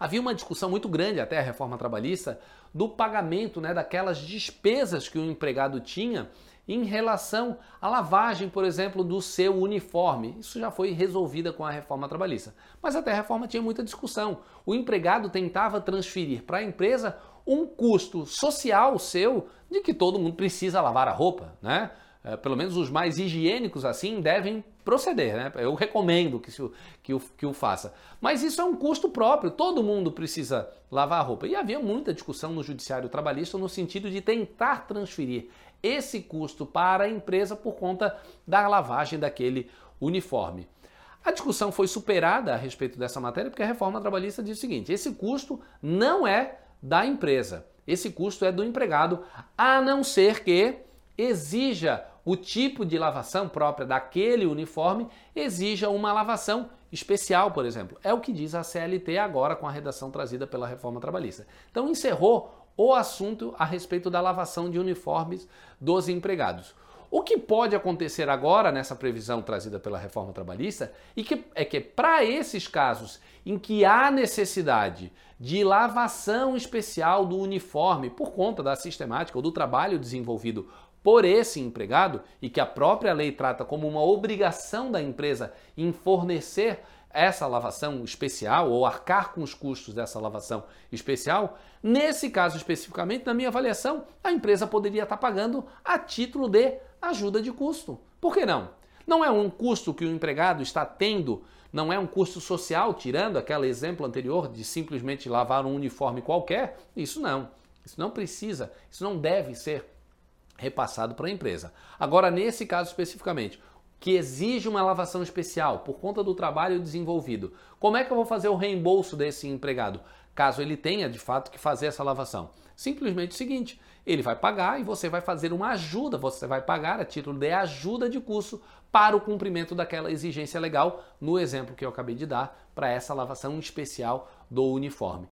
Havia uma discussão muito grande até a reforma trabalhista do pagamento né, daquelas despesas que o empregado tinha em relação à lavagem, por exemplo, do seu uniforme. Isso já foi resolvida com a reforma trabalhista. Mas até a reforma tinha muita discussão. O empregado tentava transferir para a empresa um custo social seu de que todo mundo precisa lavar a roupa, né? É, pelo menos os mais higiênicos assim devem proceder, né? Eu recomendo que, se, que, o, que o faça. Mas isso é um custo próprio, todo mundo precisa lavar a roupa. E havia muita discussão no judiciário trabalhista no sentido de tentar transferir esse custo para a empresa por conta da lavagem daquele uniforme. A discussão foi superada a respeito dessa matéria porque a reforma trabalhista diz o seguinte: esse custo não é da empresa, esse custo é do empregado, a não ser que exija o tipo de lavação própria daquele uniforme, exija uma lavação especial, por exemplo. É o que diz a CLT agora com a redação trazida pela reforma trabalhista. Então encerrou o assunto a respeito da lavação de uniformes dos empregados. O que pode acontecer agora nessa previsão trazida pela reforma trabalhista e que, é que para esses casos em que há necessidade de lavação especial do uniforme por conta da sistemática ou do trabalho desenvolvido por esse empregado e que a própria lei trata como uma obrigação da empresa em fornecer essa lavação especial ou arcar com os custos dessa lavação especial, nesse caso especificamente, na minha avaliação, a empresa poderia estar pagando a título de ajuda de custo. Por que não? Não é um custo que o empregado está tendo, não é um custo social, tirando aquele exemplo anterior de simplesmente lavar um uniforme qualquer. Isso não. Isso não precisa, isso não deve ser repassado para a empresa. Agora, nesse caso especificamente, que exige uma lavação especial por conta do trabalho desenvolvido, como é que eu vou fazer o reembolso desse empregado? Caso ele tenha de fato que fazer essa lavação. Simplesmente o seguinte: ele vai pagar e você vai fazer uma ajuda, você vai pagar a título de ajuda de custo para o cumprimento daquela exigência legal, no exemplo que eu acabei de dar, para essa lavação especial do uniforme.